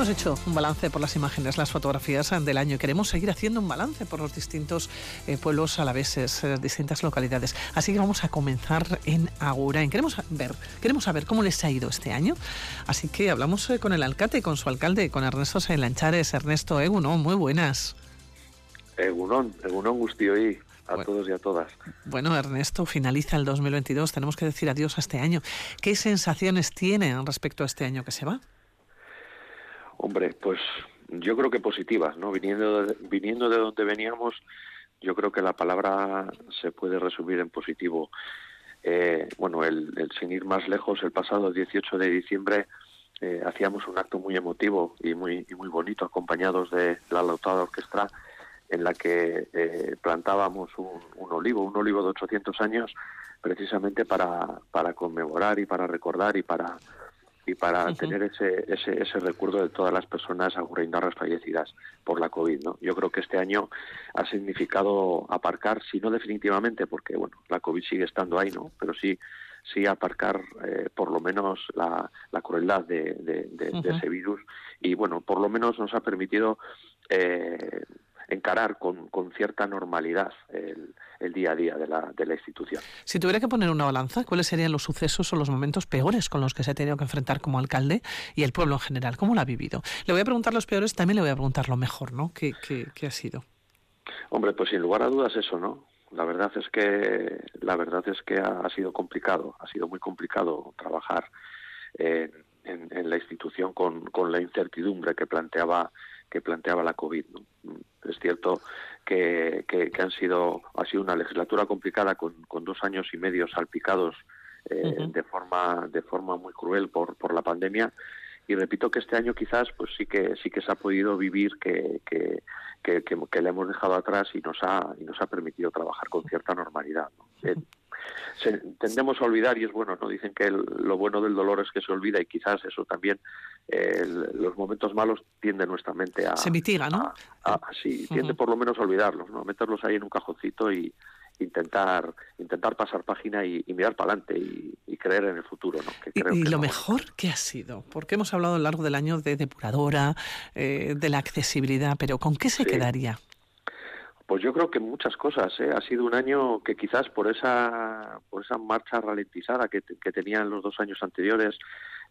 hemos hecho un balance por las imágenes, las fotografías del año queremos seguir haciendo un balance por los distintos eh, pueblos alaveses, eh, distintas localidades. Así que vamos a comenzar en Agurain. Queremos ver, queremos saber cómo les ha ido este año. Así que hablamos eh, con el alcalde, con su alcalde, con Ernesto Sailanchares. Ernesto Egunon, muy buenas. Egunon, Egunon Gustioí a todos y a todas. Bueno, Ernesto, finaliza el 2022, tenemos que decir adiós a este año. ¿Qué sensaciones tiene respecto a este año que se va? Hombre, pues yo creo que positivas, ¿no? Viniendo de, viniendo de donde veníamos, yo creo que la palabra se puede resumir en positivo. Eh, bueno, el, sin ir más lejos, el pasado 18 de diciembre eh, hacíamos un acto muy emotivo y muy, muy bonito, acompañados de la lautada orquestra, en la que eh, plantábamos un, un, olivo, un olivo de 800 años, precisamente para, para conmemorar y para recordar y para y para tener ese, ese, ese recuerdo de todas las personas agurreindarras fallecidas por la COVID. ¿no? Yo creo que este año ha significado aparcar, si no definitivamente, porque bueno, la COVID sigue estando ahí, ¿no? pero sí sí aparcar eh, por lo menos la, la crueldad de, de, ese virus y bueno, por lo menos nos ha permitido eh, encarar con, con cierta normalidad el, el, día a día de la, de la institución. Si tuviera que poner una balanza, ¿cuáles serían los sucesos o los momentos peores con los que se ha tenido que enfrentar como alcalde y el pueblo en general? ¿Cómo lo ha vivido? Le voy a preguntar los peores, también le voy a preguntar lo mejor, ¿no? ¿Qué, qué, qué ha sido? Hombre, pues sin lugar a dudas eso, ¿no? La verdad es que la verdad es que ha, ha sido complicado, ha sido muy complicado trabajar en, en, en la institución con, con la incertidumbre que planteaba que planteaba la COVID. ¿no? Es cierto que, que, que, han sido, ha sido una legislatura complicada con, con dos años y medio salpicados eh, uh -huh. de forma de forma muy cruel por, por la pandemia y repito que este año quizás pues sí que sí que se ha podido vivir que, que, que, que, hemos dejado atrás y nos ha y nos ha permitido trabajar con cierta normalidad ¿no? eh, se, tendemos a olvidar y es bueno no dicen que el, lo bueno del dolor es que se olvida y quizás eso también eh, los momentos malos tiende nuestra mente a se mitiga no a, a, sí tiende uh -huh. por lo menos a olvidarlos no meterlos ahí en un cajoncito y intentar intentar pasar página y, y mirar para adelante y, y, creer en el futuro. ¿no? Que creo ¿Y, y que lo no... mejor que ha sido? Porque hemos hablado a lo largo del año de depuradora, eh, de la accesibilidad, pero ¿con qué se sí. quedaría? Pues yo creo que muchas cosas. ¿eh? Ha sido un año que quizás por esa por esa marcha ralentizada que, que tenían los dos años anteriores,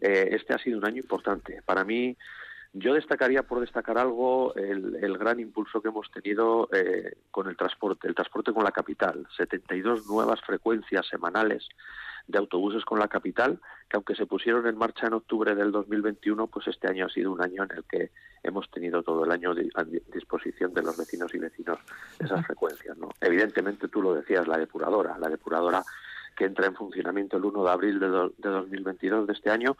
eh, este ha sido un año importante. Para mí, yo destacaría por destacar algo el, el gran impulso que hemos tenido eh, con el transporte, el transporte con la capital. 72 nuevas frecuencias semanales de autobuses con la capital, que aunque se pusieron en marcha en octubre del 2021, pues este año ha sido un año en el que hemos tenido todo el año a disposición de los vecinos y vecinos esas frecuencias. ¿no? Evidentemente, tú lo decías, la depuradora, la depuradora que entra en funcionamiento el 1 de abril de, de 2022 de este año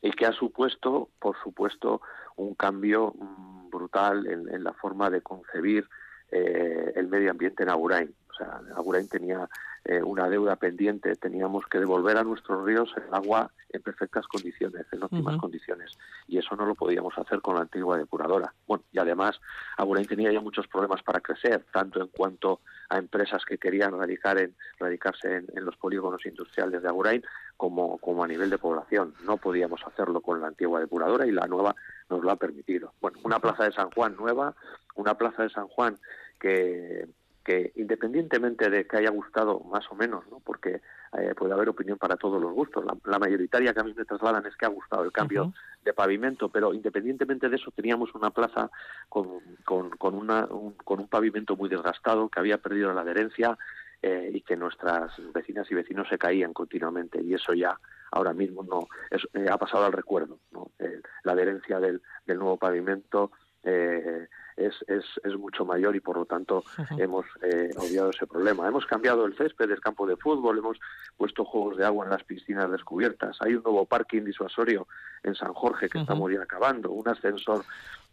y que ha supuesto, por supuesto, un cambio mmm, brutal en, en, la forma de concebir eh, el medio ambiente en Agurain. O sea, Agurain tenía eh, una deuda pendiente, teníamos que devolver a nuestros ríos el agua en perfectas condiciones, en óptimas uh -huh. condiciones, y eso no lo podíamos hacer con la antigua depuradora. Bueno, y además Agurain tenía ya muchos problemas para crecer, tanto en cuanto a empresas que querían radicar en, radicarse en, en los polígonos industriales de Agurain, como, como a nivel de población. No podíamos hacerlo con la antigua depuradora y la nueva nos lo ha permitido. Bueno, una plaza de San Juan nueva, una plaza de San Juan que que independientemente de que haya gustado más o menos, ¿no? porque eh, puede haber opinión para todos los gustos, la, la, mayoritaria que a mí me trasladan es que ha gustado el cambio uh -huh. de pavimento, pero independientemente de eso teníamos una plaza con, con, con, una, un, con un pavimento muy desgastado, que había perdido la adherencia eh, y que nuestras vecinas y vecinos se caían continuamente y eso ya ahora mismo no es, eh, ha pasado al recuerdo. ¿no? Eh, la adherencia del, del nuevo pavimento eh, es, es, es mucho mayor y por lo tanto hemos eh, obviado ese problema. Hemos cambiado el césped del campo de fútbol, hemos puesto juegos de agua en las piscinas descubiertas, hay un nuevo parking disuasorio en San Jorge que -huh. estamos ya acabando, un ascensor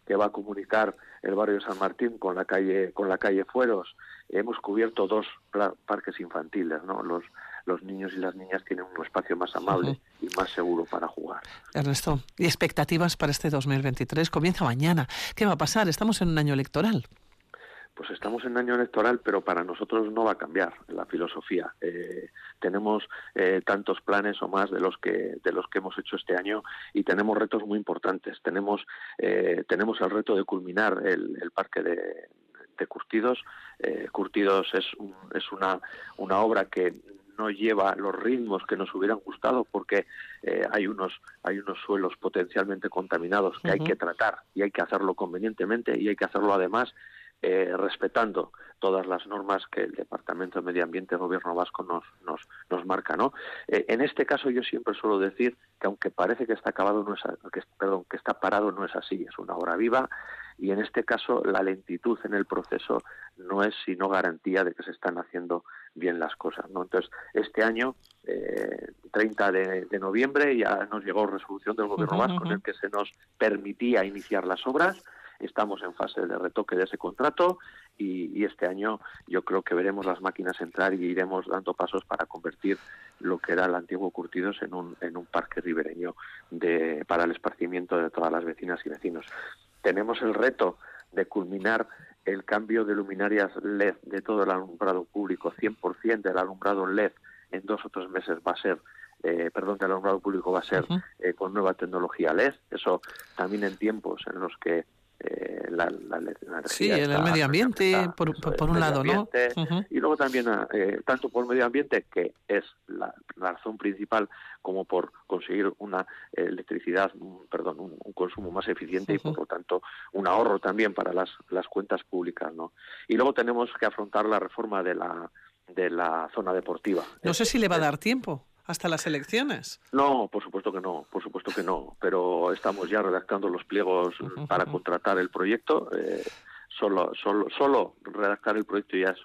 que va a comunicar el barrio de San Martín con la calle con la calle Fueros. Hemos cubierto dos parques infantiles, ¿no? Los los niños y las niñas tienen un espacio más amable uh -huh. y más seguro para jugar. Ernesto, ¿y expectativas para este 2023? Comienza mañana. ¿Qué va a pasar? Estamos en un año electoral. pues estamos en año electoral, pero para nosotros no va a cambiar la filosofía. Eh, tenemos eh, tantos planes o más de los que de los que hemos hecho este año y tenemos retos muy importantes. Tenemos eh, tenemos el reto de culminar el, parque de, Curtidos. Curtidos es, es una, una obra que no lleva los ritmos que nos hubieran gustado porque hay unos hay unos suelos potencialmente contaminados que hay que tratar y hay que hacerlo convenientemente y hay que hacerlo además eh, respetando todas las normas que el Departamento de Medio Ambiente del Gobierno Vasco nos, nos, nos marca. ¿no? Eh, en este caso yo siempre suelo decir que aunque parece que está acabado, no es, que, perdón, que está parado, no es así, es una obra viva y en este caso la lentitud en el proceso no es sino garantía de que se están haciendo bien las cosas. ¿no? Entonces, este año, eh, 30 de, noviembre, ya nos llegó resolución del Gobierno Vasco en el que se nos permitía iniciar las obras Estamos en fase de retoque de ese contrato y, este año yo creo que veremos las máquinas entrar y iremos dando pasos para convertir lo que era el antiguo Curtidos en un, en un parque ribereño de, para el esparcimiento de todas las vecinas y vecinos. Tenemos el reto de culminar el cambio de luminarias LED de todo el alumbrado público, 100% del alumbrado LED en dos o tres meses va a ser eh, perdón, del alumbrado público va a ser eh, con nueva tecnología LED. Eso también en tiempos en los que eh, la, sí, en el medio ambiente, por, un lado, ¿no? Y luego también, eh, tanto por medio ambiente, que es la, razón principal, como por conseguir una electricidad, perdón, un, consumo más eficiente y por lo tanto un ahorro también para las, las cuentas públicas, ¿no? Y luego tenemos que afrontar la reforma de la de la zona deportiva. No sé si le va a dar tiempo hasta las elecciones. No, por supuesto que no, por supuesto que no, pero estamos ya redactando los pliegos para contratar el proyecto. Eh, solo, solo, solo redactar el proyecto ya es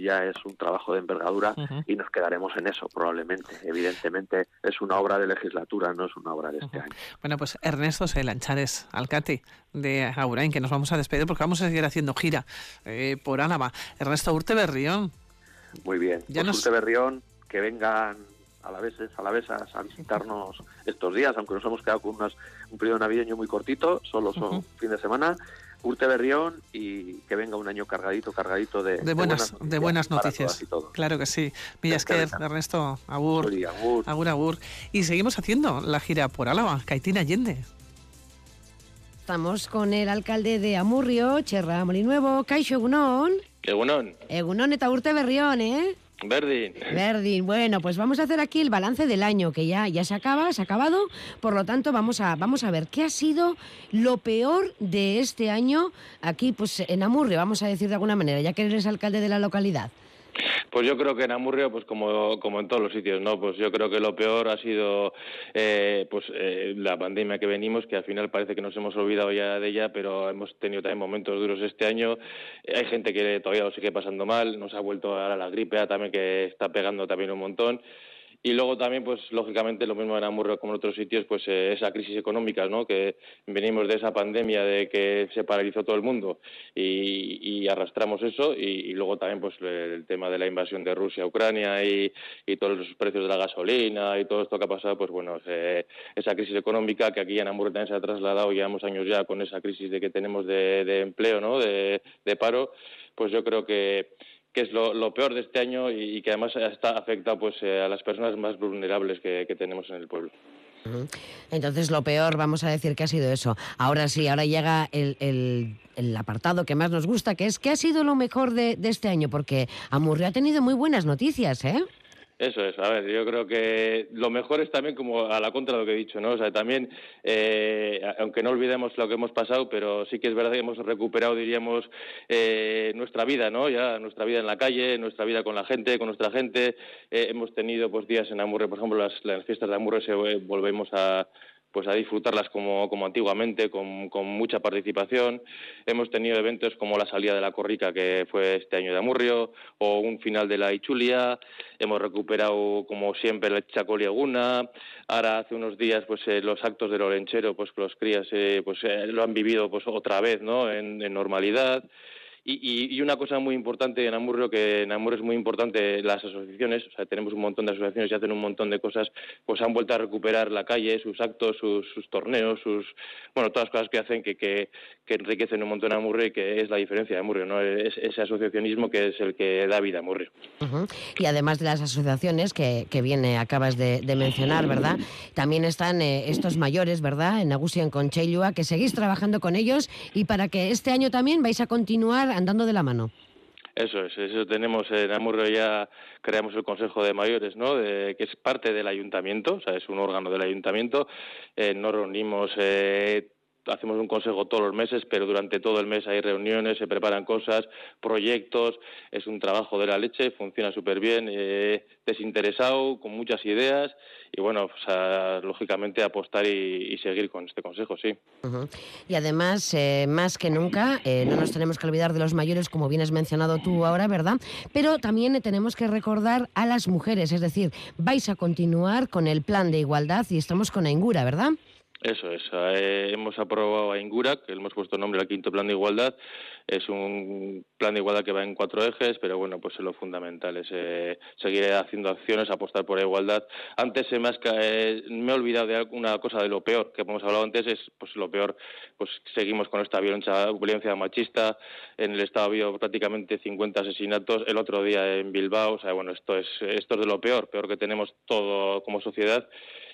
ya es un trabajo de envergadura y nos quedaremos en eso probablemente. Evidentemente es una obra de legislatura, no es una obra de este año. Bueno, pues Ernesto Selanchares, alcate de Agurain, que nos vamos a despedir porque vamos a seguir haciendo gira eh, por Álava. Ernesto Urte Berrión. Muy bien. Ya pues Urte Berrión, que vengan a la vez a la vez a visitarnos estos días, aunque nos hemos quedado con unas, un periodo navideño muy cortito, solo son fin de semana. Urte Berrión y que venga un año cargadito, cargadito de, de buenas, de buenas noticias. Claro que sí. Villasquer, Ernesto, Agur, agur, agur, Y seguimos haciendo la gira por Álava, Caitina Allende. Estamos con el alcalde de Amurrio, Cherra Molinuevo, Caixo Egunon. Egunon. Egunon eta Urte Berrión, ¿eh? Verdin. Verdin. Bueno, pues vamos a hacer aquí el balance del año, que ya, ya se acaba, se ha acabado. Por lo tanto, vamos a, vamos a ver qué ha sido lo peor de este año aquí pues en Amurrio, vamos a decir de alguna manera, ya que eres alcalde de la localidad. Pues yo creo que en Amurrio, pues como, como en todos los sitios, ¿no? Pues yo creo que lo peor ha sido eh, pues eh, la pandemia que venimos, que al final parece que nos hemos olvidado ya de ella, pero hemos tenido también momentos duros este año. Hay gente que todavía lo sigue pasando mal, nos ha vuelto ahora la gripe también que está pegando también un montón. Y luego también, pues lógicamente, lo mismo en Amurrio como en otros sitios, pues eh, esa crisis económica, ¿no? Que venimos de esa pandemia de que se paralizó todo el mundo y, arrastramos eso. Y, luego también, pues el tema de la invasión de Rusia a Ucrania y, todos los precios de la gasolina y todo esto que ha pasado, pues bueno, esa crisis económica que aquí en Amurrio también se ha trasladado, llevamos años ya con esa crisis de que tenemos de, empleo, ¿no? de paro, pues yo creo que que es lo, peor de este año y, que además está afecta pues eh, a las personas más vulnerables que, tenemos en el pueblo. Entonces lo peor, vamos a decir que ha sido eso. Ahora sí, ahora llega el, el, apartado que más nos gusta, que es ¿qué ha sido lo mejor de, de este año? Porque Amurrio ha tenido muy buenas noticias, ¿eh? Eso es, a ver, yo creo que lo mejor es también como a la contra de lo que he dicho, ¿no? O sea, también, eh, aunque no olvidemos lo que hemos pasado, pero sí que es verdad que hemos recuperado, diríamos, eh, nuestra vida, ¿no? Ya nuestra vida en la calle, nuestra vida con la gente, con nuestra gente. Eh, hemos tenido, pues, días en Amurre, por ejemplo, las, las fiestas de Amurre se, volvemos a, pues a disfrutarlas como, como antiguamente, con, con, mucha participación. Hemos tenido eventos como la salida de la Corrica, que fue este año de Amurrio, o un final de la Ichulia. Hemos recuperado, como siempre, el Chacolieguna. Ahora, hace unos días, pues eh, los actos del Olenchero, pues los crías eh, pues, eh, lo han vivido pues otra vez, ¿no?, en normalidad Y, y, una cosa muy importante en Amurrio, que en Amurrio es muy importante las asociaciones, o sea, tenemos un montón de asociaciones y hacen un montón de cosas, pues han vuelto a recuperar la calle, sus actos, sus, torneos, sus, bueno, todas las cosas que hacen que, que, enriquecen un montón a Amurrio y que es la diferencia de Amurrio, ¿no? Es ese asociacionismo que es el que da vida a Amurrio. Y además de las asociaciones que, que viene, acabas de, mencionar, ¿verdad? También están eh, estos mayores, ¿verdad? En Agusia, en Conchelua, que seguís trabajando con ellos y para que este año también vais a continuar andando de la mano. Eso es, eso tenemos en Amurrio ya creamos el Consejo de Mayores, ¿no? que es parte del ayuntamiento, o sea, es un órgano del ayuntamiento. Eh, nos reunimos eh, hacemos un consejo todos los meses, pero durante todo el mes hay reuniones, se preparan cosas, proyectos, es un trabajo de la leche, funciona súper bien, eh, desinteresado, con muchas ideas y bueno, lógicamente apostar y, seguir con este consejo, sí. Y además, eh, más que nunca, eh, no nos tenemos que olvidar de los mayores, como bien has mencionado tú ahora, ¿verdad? Pero también tenemos que recordar a las mujeres, es decir, vais a continuar con el plan de igualdad y estamos con Aingura, ¿verdad? Eso es. Eh, hemos aprobado a Ingura, que hemos puesto nombre al quinto plan de igualdad. Es un plan de igualdad que va en cuatro ejes, pero bueno, pues lo fundamental es eh, seguir haciendo acciones, apostar por la igualdad. Antes se me, eh, me he olvidado de alguna cosa de lo peor que hemos hablado antes, es pues lo peor, pues seguimos con esta violencia, violencia machista. En el Estado ha habido prácticamente 50 asesinatos. El otro día en Bilbao, o sea, bueno, esto es, esto es de lo peor, peor que tenemos todo como sociedad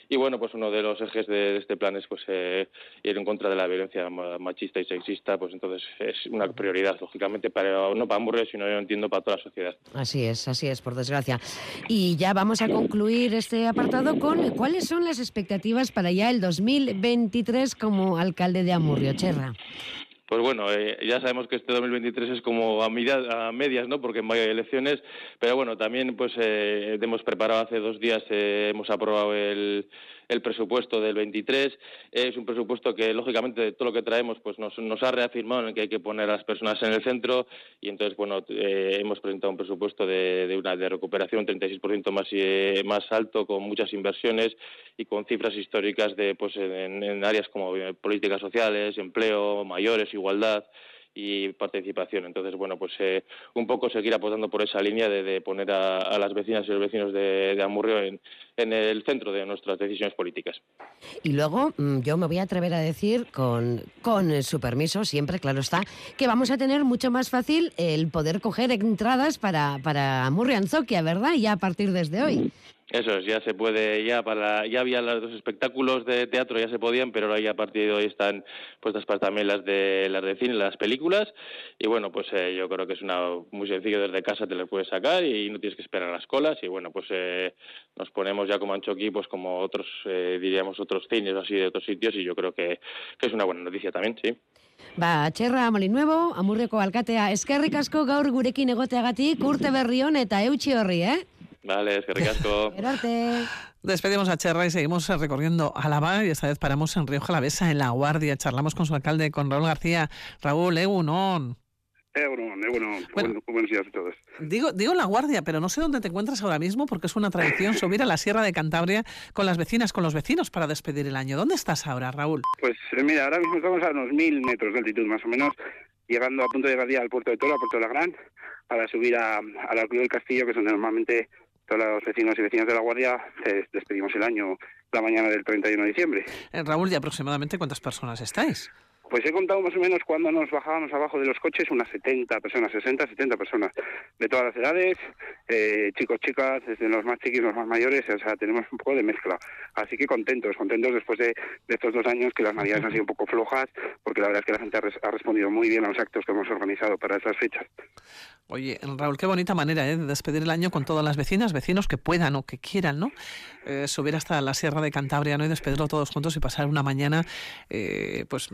y bueno, pues uno de los ejes de, este plan es pues eh, ir en contra de la violencia machista y sexista, pues entonces es una prioridad, lógicamente, para, no para Hamburgues, sino yo entiendo para toda la sociedad. Así es, así es, por desgracia. Y ya vamos a concluir este apartado con cuáles son las expectativas para ya el 2023 como alcalde de Amurrio, Cherra. Pues bueno, eh, ya sabemos que este 2023 es como a, a medias, ¿no? Porque en mayo hay elecciones, pero bueno, también pues eh, hemos preparado hace dos días, eh, hemos aprobado el, el presupuesto del 23. Es un presupuesto que, lógicamente, de todo lo que traemos, pues nos, nos ha reafirmado en que hay que poner a las personas en el centro y entonces, bueno, eh, hemos presentado un presupuesto de, de una de recuperación 36% más, eh, más alto, con muchas inversiones y con cifras históricas de, pues, en, áreas como eh, políticas sociales, empleo, mayores, igualdad y participación. Entonces, bueno, pues eh, un poco seguir apostando por esa línea de, poner a, las vecinas y los vecinos de, Amurrio en, el centro de nuestras decisiones políticas. Y luego, mm, yo me voy a atrever a decir, con, con su permiso, siempre, claro está, que vamos a tener mucho más fácil el poder coger entradas para, para Amurrio Anzoquia, ¿verdad? Ya a partir desde hoy. Eso es, ya se puede, ya para, ya había los espectáculos de teatro, ya se podían, pero ahora ya a partir de hoy están puestas para también las de las de cine, las películas, y bueno, pues eh, yo creo que es una muy sencillo desde casa te las puedes sacar y no tienes que esperar las colas, y bueno, pues eh, nos ponemos ya como Anchoqui, pues como otros, eh, diríamos otros cines así de otros sitios, y yo creo que, que es una buena noticia también, sí. Ba, txerra Molinuevo, Amurreko alkatea, eskerrik asko gaur gurekin egoteagatik, urte berri hon eta eutxi horri, eh? Vale, es que ricasco. Despedimos a Cherra y seguimos recorriendo Álava y esta vez paramos en Río Jalavesa, en La Guardia. Charlamos con su alcalde, con Raúl García. Raúl, Egunon. Egunon, Egunon. Bueno, buenos días a todos. Digo, digo La Guardia, pero no sé dónde te encuentras ahora mismo porque es una tradición subir a la Sierra de Cantabria con las vecinas, con los vecinos para despedir el año. ¿Dónde estás ahora, Raúl? Pues eh, mira, ahora mismo estamos a unos mil metros de altitud más o menos, llegando a punto de llegar ya al puerto de Toro, a Puerto de la Gran, para subir a, a la Cruz del Castillo, que es donde normalmente todos los vecinos y vecinas de la Guardia despedimos el año la mañana del 31 de diciembre. Eh, Raúl, ¿y aproximadamente cuántas personas estáis? Pues he contado más o menos cuando nos bajábamos abajo de los coches unas 70 personas, 60, 70 personas, de todas las edades, eh, chicos, chicas, desde los más chiquis, los más mayores, o sea, tenemos un poco de mezcla. Así que contentos, contentos después de, estos dos años que las navidades han sido un poco flojas, porque la verdad es que la gente ha, respondido muy bien a los actos que hemos organizado para esas fechas. Oye, Raúl, qué bonita manera ¿eh? de despedir el año con todas las vecinas, vecinos que puedan o que quieran, ¿no? Eh, subir hasta la Sierra de Cantabria, ¿no? Y despedirlo todos juntos y pasar una mañana, eh, pues,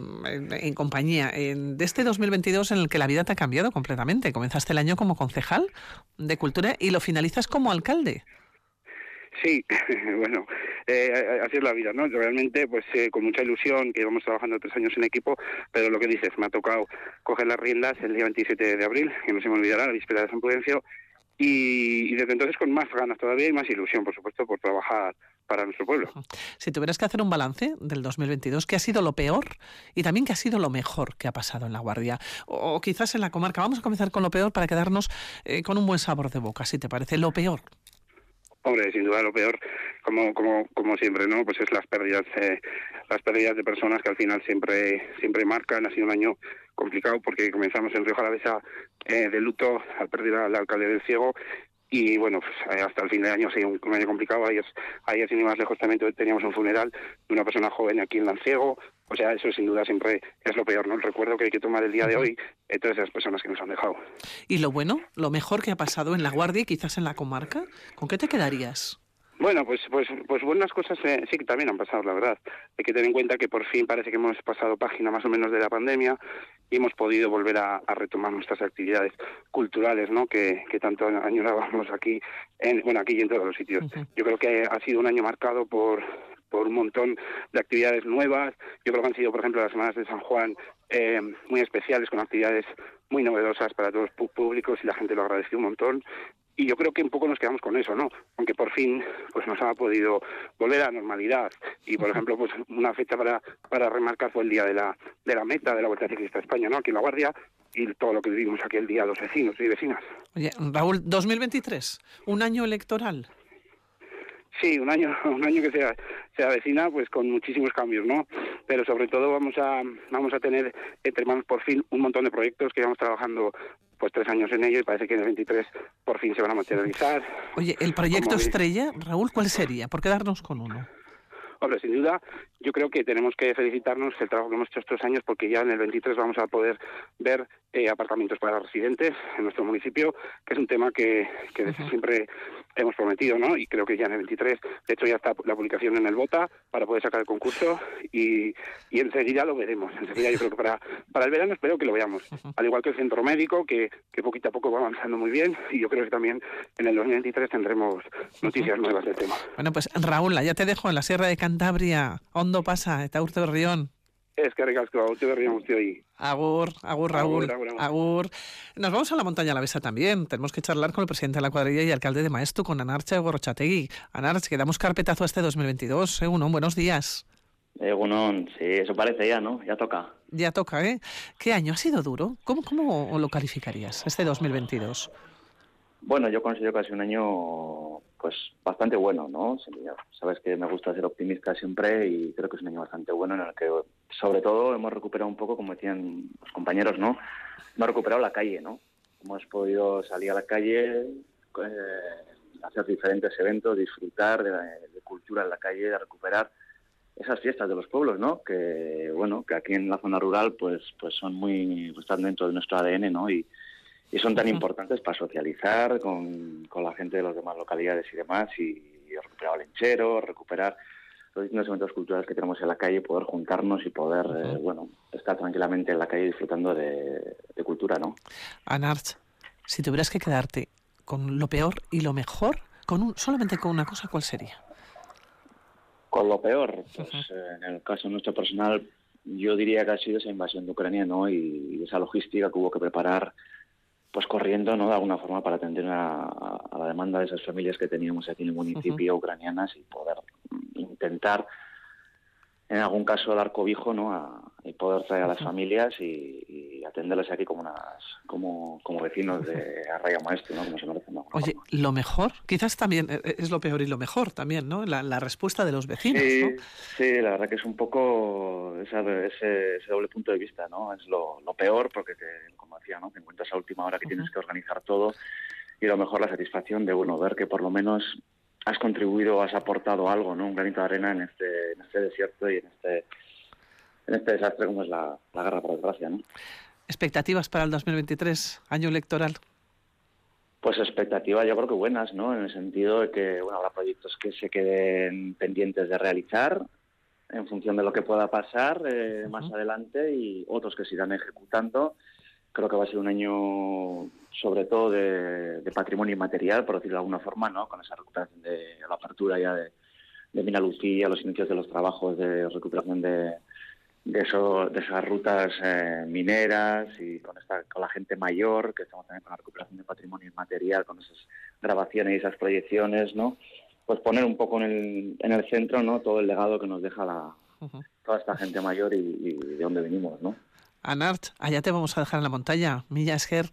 en, compañía. de este 2022 en el que la vida te ha cambiado completamente. Comenzaste el año como concejal de Cultura y lo finalizas como alcalde. Sí, bueno, eh, así es la vida, ¿no? Realmente, pues eh, con mucha ilusión, que íbamos trabajando tres años en equipo, pero lo que dices, me ha tocado coger las riendas el día 27 de abril, que no se me olvidará, la víspera de San Prudencio, y, desde entonces con más ganas todavía y más ilusión, por supuesto, por trabajar para nuestro pueblo. Si tuvieras que hacer un balance del 2022, ¿qué ha sido lo peor y también qué ha sido lo mejor que ha pasado en La Guardia? O, quizás en la comarca. Vamos a comenzar con lo peor para quedarnos eh, con un buen sabor de boca, si te parece. Lo peor. Hombre, sin duda lo peor, como como como siempre, ¿no? Pues es las pérdidas, eh, las pérdidas de personas que al final siempre siempre marcan. Ha sido un año complicado porque comenzamos en Río Jalavesa eh, de luto al perder al alcalde del Ciego y bueno, pues, eh, hasta el fin de año ha sido un, año complicado. Ayer, ayer, sin ir más lejos, también teníamos un funeral de una persona joven aquí en Lanciego. O sea, eso sin duda siempre es lo peor, ¿no? El recuerdo que hay que tomar el día de hoy de todas esas personas que nos han dejado. ¿Y lo bueno, lo mejor que ha pasado en La Guardia y quizás en la comarca? ¿Con qué te quedarías? Bueno, pues, pues, pues buenas cosas eh, sí que también han pasado, la verdad. Hay que tener en cuenta que por fin parece que hemos pasado página más o menos de la pandemia y hemos podido volver a, retomar nuestras actividades culturales, ¿no? Que, que tanto añorábamos aquí, en, bueno, aquí y en todos los sitios. Yo creo que ha sido un año marcado por por un montón de actividades nuevas. Yo creo que han sido, por ejemplo, las semanas de San Juan eh, muy especiales, con actividades muy novedosas para todos los públicos y la gente lo agradeció un montón y yo creo que un poco nos quedamos con eso, ¿no? Aunque por fin pues nos ha podido volver a la normalidad y por ejemplo pues una fecha para para remarcar fue el día de la de la meta de la Vuelta Ciclista a España, ¿no? Aquí en La Guardia y todo lo que vivimos aquel día los vecinos y vecinas. Oye, Raúl, 2023, un año electoral. Sí, un año, un año que se, se avecina pues con muchísimos cambios, ¿no? Pero sobre todo vamos a vamos a tener entre manos por fin un montón de proyectos que vamos trabajando pues tres años en ello y parece que en el 23 por fin se van a materializar. Oye, el proyecto estrella, Raúl, ¿cuál sería? ¿Por qué darnos con uno? Hombre, sin duda, yo creo que tenemos que felicitarnos el trabajo que hemos hecho estos años porque ya en el 23 vamos a poder ver eh, apartamentos para residentes en nuestro municipio, que es un tema que, que desde siempre hemos prometido, ¿no? Y creo que ya en el 23, de hecho ya está la publicación en el BOTA para poder sacar el concurso y, y enseguida lo veremos. Enseguida yo creo que para, para el verano espero que lo veamos. Al igual que el centro médico, que, que poquito a poco va avanzando muy bien y yo creo que también en el 2023 tendremos noticias nuevas del tema. Bueno, pues Raúl, ya te dejo en la Sierra de Cantabria. Hondo pasa, está Urte Rión. Es que ricasco, Urte Berrión, estoy ahí. Agur, agur, Raúl. Agur, Nos vamos a la montaña a la Besa también. Tenemos que charlar con el presidente de la cuadrilla y alcalde de Maestu, con Anarcha Gorrochategui. Anarcha, que damos carpetazo a este 2022. Egunon, buenos días. Egunon, sí, eso parece ya, ¿no? Ya toca. Ya toca, ¿eh? ¿Qué año ha sido duro? ¿Cómo, cómo lo calificarías, este 2022? Bueno, yo considero que ha sido un año pues bastante bueno, ¿no? Sabes que me gusta ser optimista siempre y creo que es un año bastante bueno en el que, sobre todo, hemos recuperado un poco, como decían los compañeros, ¿no? Hemos recuperado la calle, ¿no? Hemos podido salir a la calle, eh, hacer diferentes eventos, disfrutar de, de, cultura en la calle, de recuperar esas fiestas de los pueblos, ¿no? Que, bueno, que aquí en la zona rural, pues, pues son muy, pues están dentro de nuestro ADN, ¿no? Y, y son tan importantes para socializar con, con, la gente de las demás localidades y demás y, recuperar el lenchero, recuperar los distintos eventos culturales que tenemos en la calle, poder juntarnos y poder, eh, bueno, estar tranquilamente en la calle disfrutando de, de cultura, ¿no? Anarch, si tuvieras que quedarte con lo peor y lo mejor, con un, solamente con una cosa, ¿cuál sería? Con lo peor, pues eh, en el caso nuestro personal, yo diría que ha sido esa invasión de Ucrania, ¿no? Y, y esa logística que hubo que preparar pues corriendo no de alguna forma para atender a, a, la demanda de esas familias que teníamos aquí en el municipio uh -huh. ucranianas y poder intentar en algún caso dar cobijo no a, y poder traer a las familias y, y, atenderles aquí como unas como, como vecinos de Arraya Maestro no como se merecen ¿no? oye lo mejor quizás también eh, es lo peor y lo mejor también no la, la respuesta de los vecinos sí, ¿no? sí la verdad que es un poco esa, ese, ese, doble punto de vista no es lo, lo peor porque te, como decía no te encuentras a última hora que uh -huh. tienes que organizar todo y lo mejor la satisfacción de bueno ver que por lo menos has contribuido, has aportado algo, ¿no? Un granito de arena en este, en este desierto y en este, en este desastre como es la, la guerra, por desgracia, ¿no? ¿Expectativas para el 2023, año electoral? Pues expectativas yo creo que buenas, ¿no? En el sentido de que, bueno, habrá proyectos que se queden pendientes de realizar en función de lo que pueda pasar eh, uh -huh. más adelante y otros que se irán ejecutando. Creo que va a ser un año sobre todo de, de, patrimonio inmaterial, por decirlo de alguna forma, ¿no? con esa recuperación de la apertura ya de, de Mina Lucía, los inicios de los trabajos de recuperación de, de, eso, de esas rutas eh, mineras y con, esta, con la gente mayor, que estamos también con la recuperación de patrimonio inmaterial, con esas grabaciones y esas proyecciones, ¿no? Pues poner un poco en el, en el centro, ¿no? Todo el legado que nos deja la, toda esta gente mayor y, y de dónde venimos, ¿no? Anart, allá te vamos a dejar en la montaña, Milla Esger.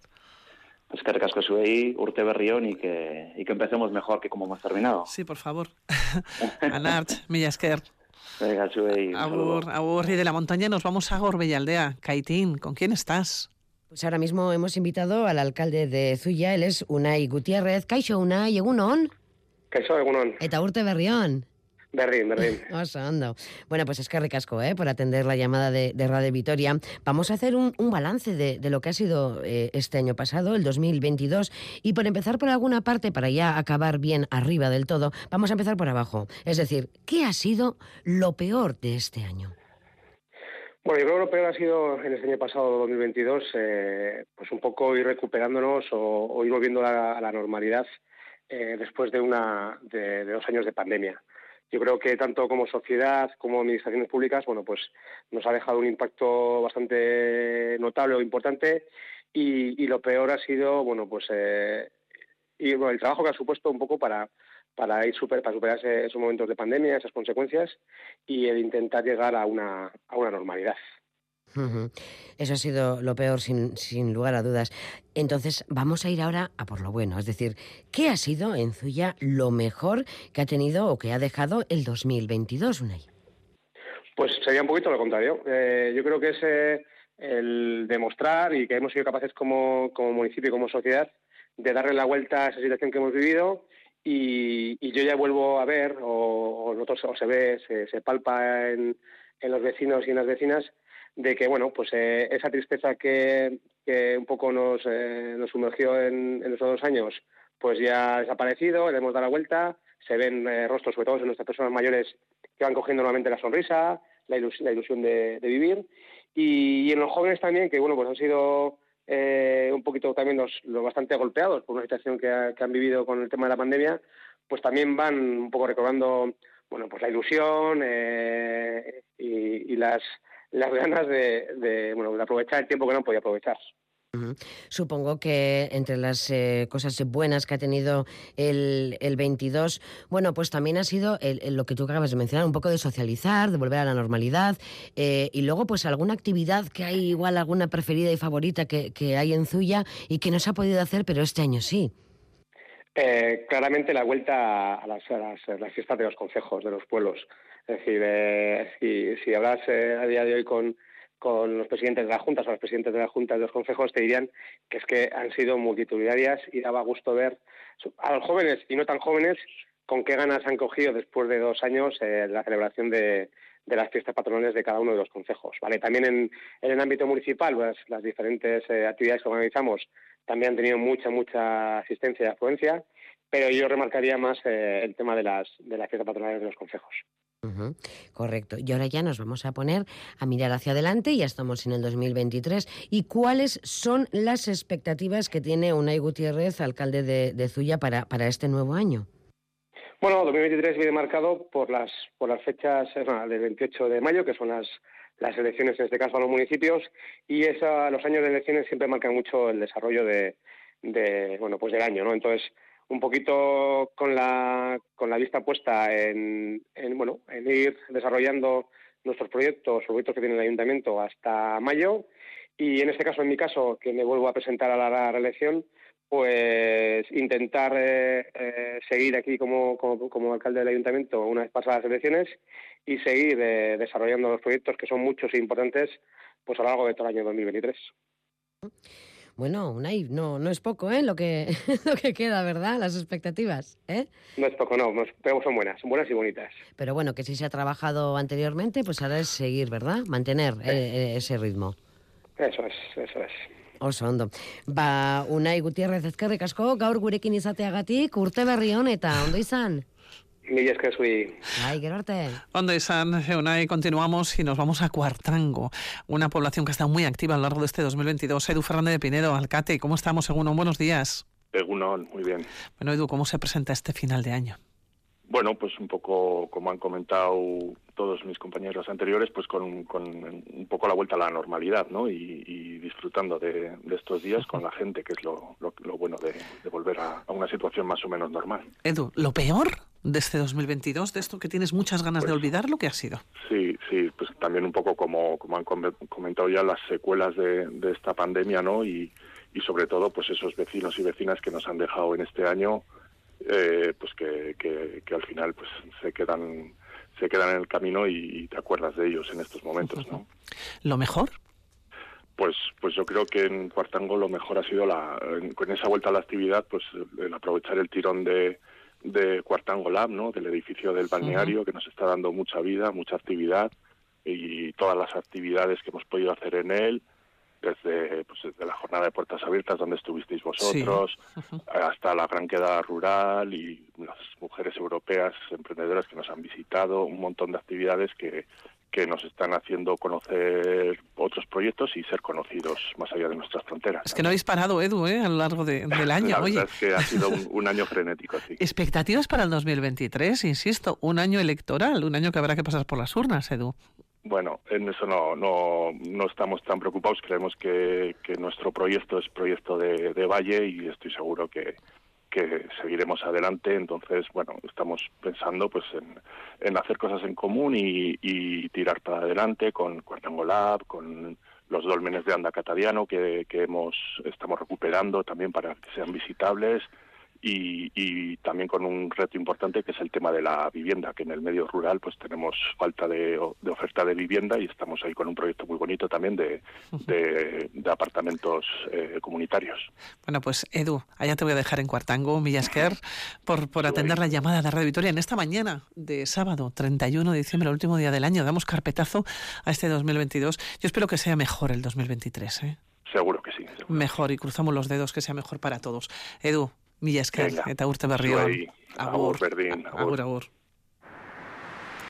Pues que recasco ahí, Urte Berrión y que, y que empecemos mejor que como hemos terminado. Sí, por favor. Anart, Milla Esger. Venga, sube Abur, abur, y de la montaña nos vamos a Gorbellaldea. Caitín, ¿con quién estás? Pues ahora mismo hemos invitado al alcalde de Zuya, él es Unai Gutiérrez. Kaixo, Unai, egunon. Kaixo, egunon. Eta urte berrión. Berrín, berrín. Bueno, pues es que ricasco, ¿eh? Por atender la llamada de, Radio Vitoria. Vamos a hacer un, balance de, lo que ha sido eh, este año pasado, el 2022. Y por empezar por alguna parte, para ya acabar bien arriba del todo, vamos a empezar por abajo. Es decir, ¿qué ha sido lo peor de este año? Bueno, yo creo que lo peor ha sido en este año pasado, 2022, eh, pues un poco ir recuperándonos o, ir volviendo a la, normalidad eh, después de, una, de dos años de pandemia yo creo que tanto como sociedad como administraciones públicas, bueno, pues nos ha dejado un impacto bastante notable o importante y, lo peor ha sido, bueno, pues eh, el trabajo que ha supuesto un poco para para ir super, para superar esos momentos de pandemia, esas consecuencias y el intentar llegar a una, a una normalidad. Eso ha sido lo peor, sin, sin, lugar a dudas. Entonces, vamos a ir ahora a por lo bueno. Es decir, ¿qué ha sido en Zuya lo mejor que ha tenido o que ha dejado el 2022, Unai? Pues sería un poquito lo contrario. Eh, yo creo que es eh, el demostrar y que hemos sido capaces como, como municipio y como sociedad de darle la vuelta a esa situación que hemos vivido y, yo ya vuelvo a ver, o, o, se ve, se, se palpa en, en los vecinos y en las vecinas, de que bueno pues eh, esa tristeza que, que, un poco nos, eh, nos sumergió en, en, esos dos años pues ya ha desaparecido, le hemos dado la vuelta, se ven eh, rostros, sobre todo en nuestras personas mayores, que van cogiendo nuevamente la sonrisa, la ilusión, la ilusión de, vivir, y, en los jóvenes también, que bueno, pues han sido un poquito también los, los, bastante golpeados por una situación que, han vivido con el tema de la pandemia, pues también van un poco recordando bueno, pues la ilusión y, y las las ganas de, bueno, de aprovechar el tiempo que no podía aprovechar. Supongo que entre las eh, cosas buenas que ha tenido el, el 22, bueno, pues también ha sido lo que tú acabas de mencionar, un poco de socializar, de volver a la normalidad, eh, y luego pues alguna actividad que hay igual, alguna preferida y favorita que, que hay en Zuya y que no se ha podido hacer, pero este año sí. Eh, claramente la vuelta a las, a las, fiestas de los consejos, de los pueblos. Es decir, eh, si, si, hablas eh, a día de hoy con, con los presidentes de las juntas o los presidentes de las juntas de los consejos, te dirían que es que han sido multitudinarias y daba gusto ver a los jóvenes y no tan jóvenes con qué ganas han cogido después de dos años la celebración de, de las fiestas patronales de cada uno de los consejos. ¿vale? También en, en el ámbito municipal, pues, las diferentes actividades que organizamos también han tenido mucha, mucha asistencia y afluencia, pero yo remarcaría más eh, el tema de las, de las fiestas patronales de los consejos. Correcto. Y ahora ya nos vamos a poner a mirar hacia adelante, ya estamos en el 2023. ¿Y cuáles son las expectativas que tiene Unai Gutiérrez, alcalde de, de Zuya, para, para este nuevo año? Bueno, 2023 viene marcado por las, por las fechas del 28 de mayo, que son las, las elecciones, en este caso a los municipios, y esa, los años de elecciones siempre marcan mucho el desarrollo de, de, bueno, pues del año, ¿no? Entonces, un poquito con la, con la vista puesta en, en, bueno, en ir desarrollando nuestros proyectos, los proyectos que tiene el ayuntamiento hasta mayo, y en este caso, en mi caso, que me vuelvo a presentar a la reelección, pues intentar eh, eh, seguir aquí como, como, alcalde del ayuntamiento una vez pasadas las elecciones y seguir eh, desarrollando los proyectos que son muchos e importantes pues a lo largo de todo el año 2023. Bueno, Unai, no, no es poco, ¿eh? Lo que, lo que queda, ¿verdad? Las expectativas, ¿eh? No es poco, no, pero son buenas, son buenas y bonitas. Pero bueno, que si se ha trabajado anteriormente, pues ahora es seguir, ¿verdad? Mantener ese ritmo. Eso es, eso es. Oso ondo. Ba, Unai Gutierrez ezkerrik asko, gaur gurekin izateagatik, urte berri eta ondo izan? Mil esker zui. Ay, gero arte. Ondo izan, Unai, continuamos y nos vamos a Cuartango, una población que está muy activa a lo largo de este 2022. Edu Fernández de Pinedo, Alcate, ¿cómo estamos, según Buenos días. Egunon, muy bien. Bueno, Edu, ¿cómo se presenta este final de año? Bueno, pues un poco como han comentado todos mis compañeros anteriores, pues con, un poco la vuelta a la normalidad, ¿no? Y, disfrutando de, estos días con la gente, que es lo, bueno de, volver a, una situación más o menos normal. Edu, ¿lo peor de este 2022, de esto que tienes muchas ganas de pues olvidar, lo que ha sido? Sí, sí, pues también un poco como, como han comentado ya las secuelas de, esta pandemia, ¿no? Y, y sobre todo, pues esos vecinos y vecinas que nos han dejado en este año eh, pues que, que, al final pues se quedan se quedan en el camino y, te acuerdas de ellos en estos momentos, ¿no? ¿Lo mejor? Pues, pues yo creo que en Cuartango lo mejor ha sido la, con esa vuelta a la actividad, pues el aprovechar el tirón de, de Cuartango Lab, ¿no? Del edificio del balneario que nos está dando mucha vida, mucha actividad y todas las actividades que hemos podido hacer en él, desde, pues, desde la jornada de puertas abiertas donde estuvisteis vosotros, hasta la gran queda rural y las mujeres europeas emprendedoras que nos han visitado, un montón de actividades que, que nos están haciendo conocer otros proyectos y ser conocidos más allá de nuestras fronteras. Es que no habéis parado, Edu, ¿eh? a lo largo del año. la verdad es que ha sido un, año frenético, sí. Expectativas para el 2023, insisto, un año electoral, un año que habrá que pasar por las urnas, Edu. Bueno, en eso no, no, no estamos tan preocupados. Creemos que, que nuestro proyecto es proyecto de, de Valle y estoy seguro que, que seguiremos adelante. Entonces, bueno, estamos pensando pues en, en hacer cosas en común y, y, tirar para adelante con Cuartango Lab, con los dolmenes de Anda Catadiano que, que hemos, estamos recuperando también para que sean visitables y, también con un reto importante que es el tema de la vivienda, que en el medio rural pues tenemos falta de, oferta de vivienda y estamos ahí con un proyecto muy bonito también de, de, apartamentos eh, comunitarios. Bueno, pues Edu, allá te voy a dejar en Cuartango, Millasquer, por, por atender la llamada de Radio Victoria en esta mañana de sábado, 31 de diciembre, el último día del año. Damos carpetazo a este 2022. Yo espero que sea mejor el 2023. ¿eh? Seguro que sí. mejor, y cruzamos los dedos que sea mejor para todos. Edu, Mila esker, eta urte berri hon. Agur, berdin. Agur, agur.